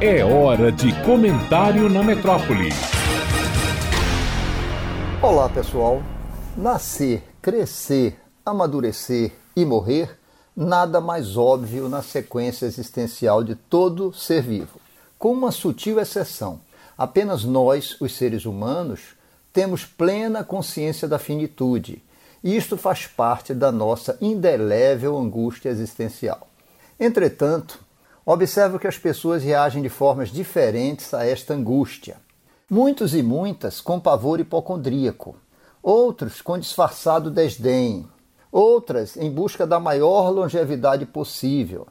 É hora de comentário na metrópole. Olá, pessoal. Nascer, crescer, amadurecer e morrer, nada mais óbvio na sequência existencial de todo ser vivo. Com uma sutil exceção, apenas nós, os seres humanos, temos plena consciência da finitude, e isto faz parte da nossa indelével angústia existencial. Entretanto, observo que as pessoas reagem de formas diferentes a esta angústia. Muitos e muitas com pavor hipocondríaco, outros com disfarçado desdém, outras em busca da maior longevidade possível,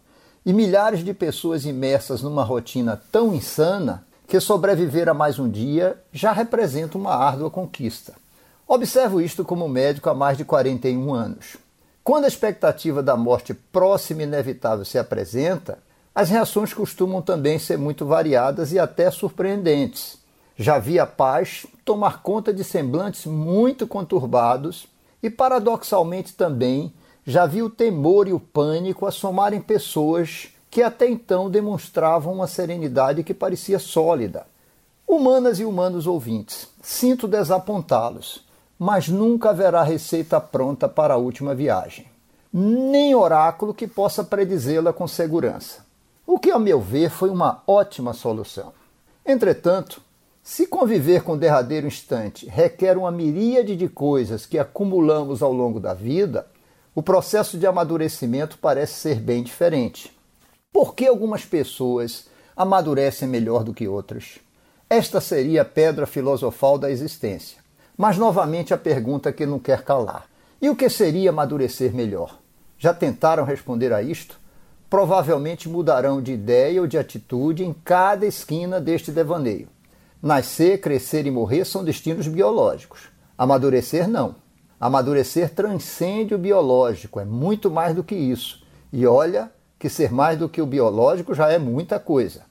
e milhares de pessoas imersas numa rotina tão insana que sobreviver a mais um dia já representa uma árdua conquista. Observo isto como médico há mais de 41 anos. Quando a expectativa da morte próxima e inevitável se apresenta, as reações costumam também ser muito variadas e até surpreendentes. Já vi a paz tomar conta de semblantes muito conturbados e, paradoxalmente também, já vi o temor e o pânico assomarem pessoas que até então demonstravam uma serenidade que parecia sólida. Humanas e humanos ouvintes, sinto desapontá-los, mas nunca haverá receita pronta para a última viagem, nem oráculo que possa predizê-la com segurança. O que, a meu ver, foi uma ótima solução. Entretanto, se conviver com o derradeiro instante requer uma miríade de coisas que acumulamos ao longo da vida, o processo de amadurecimento parece ser bem diferente. Por que algumas pessoas amadurecem melhor do que outras? Esta seria a pedra filosofal da existência. Mas novamente a pergunta que não quer calar: e o que seria amadurecer melhor? Já tentaram responder a isto? Provavelmente mudarão de ideia ou de atitude em cada esquina deste devaneio. Nascer, crescer e morrer são destinos biológicos. Amadurecer não. Amadurecer transcende o biológico, é muito mais do que isso. E olha, que ser mais do que o biológico já é muita coisa.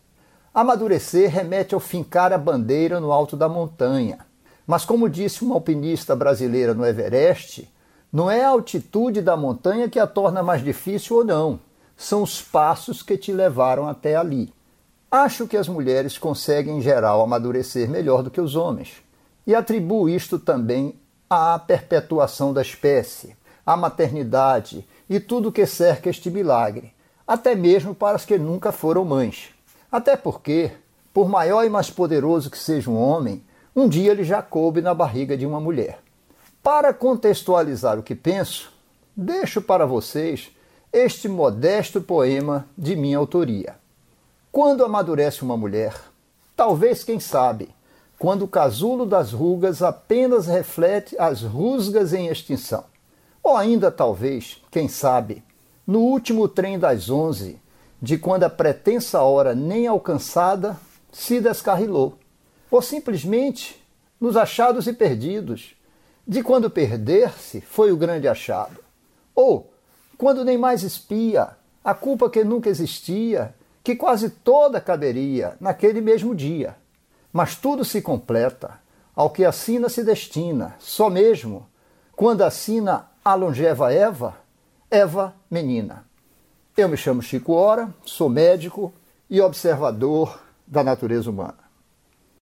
Amadurecer remete ao fincar a bandeira no alto da montanha. Mas, como disse uma alpinista brasileira no Everest, não é a altitude da montanha que a torna mais difícil ou não, são os passos que te levaram até ali. Acho que as mulheres conseguem, em geral, amadurecer melhor do que os homens, e atribuo isto também à perpetuação da espécie, à maternidade e tudo que cerca este milagre até mesmo para as que nunca foram mães. Até porque, por maior e mais poderoso que seja um homem, um dia ele já coube na barriga de uma mulher. Para contextualizar o que penso, deixo para vocês este modesto poema de minha autoria. Quando amadurece uma mulher, talvez, quem sabe, quando o casulo das rugas apenas reflete as rusgas em extinção. Ou ainda, talvez, quem sabe, no último trem das onze, de quando a pretensa hora nem alcançada se descarrilou, ou simplesmente nos achados e perdidos, de quando perder-se foi o grande achado, ou quando nem mais espia a culpa que nunca existia, que quase toda caberia naquele mesmo dia. Mas tudo se completa ao que a sina se destina, só mesmo quando assina a longeva Eva Eva Menina. Eu me chamo Chico Ora, sou médico e observador da natureza humana.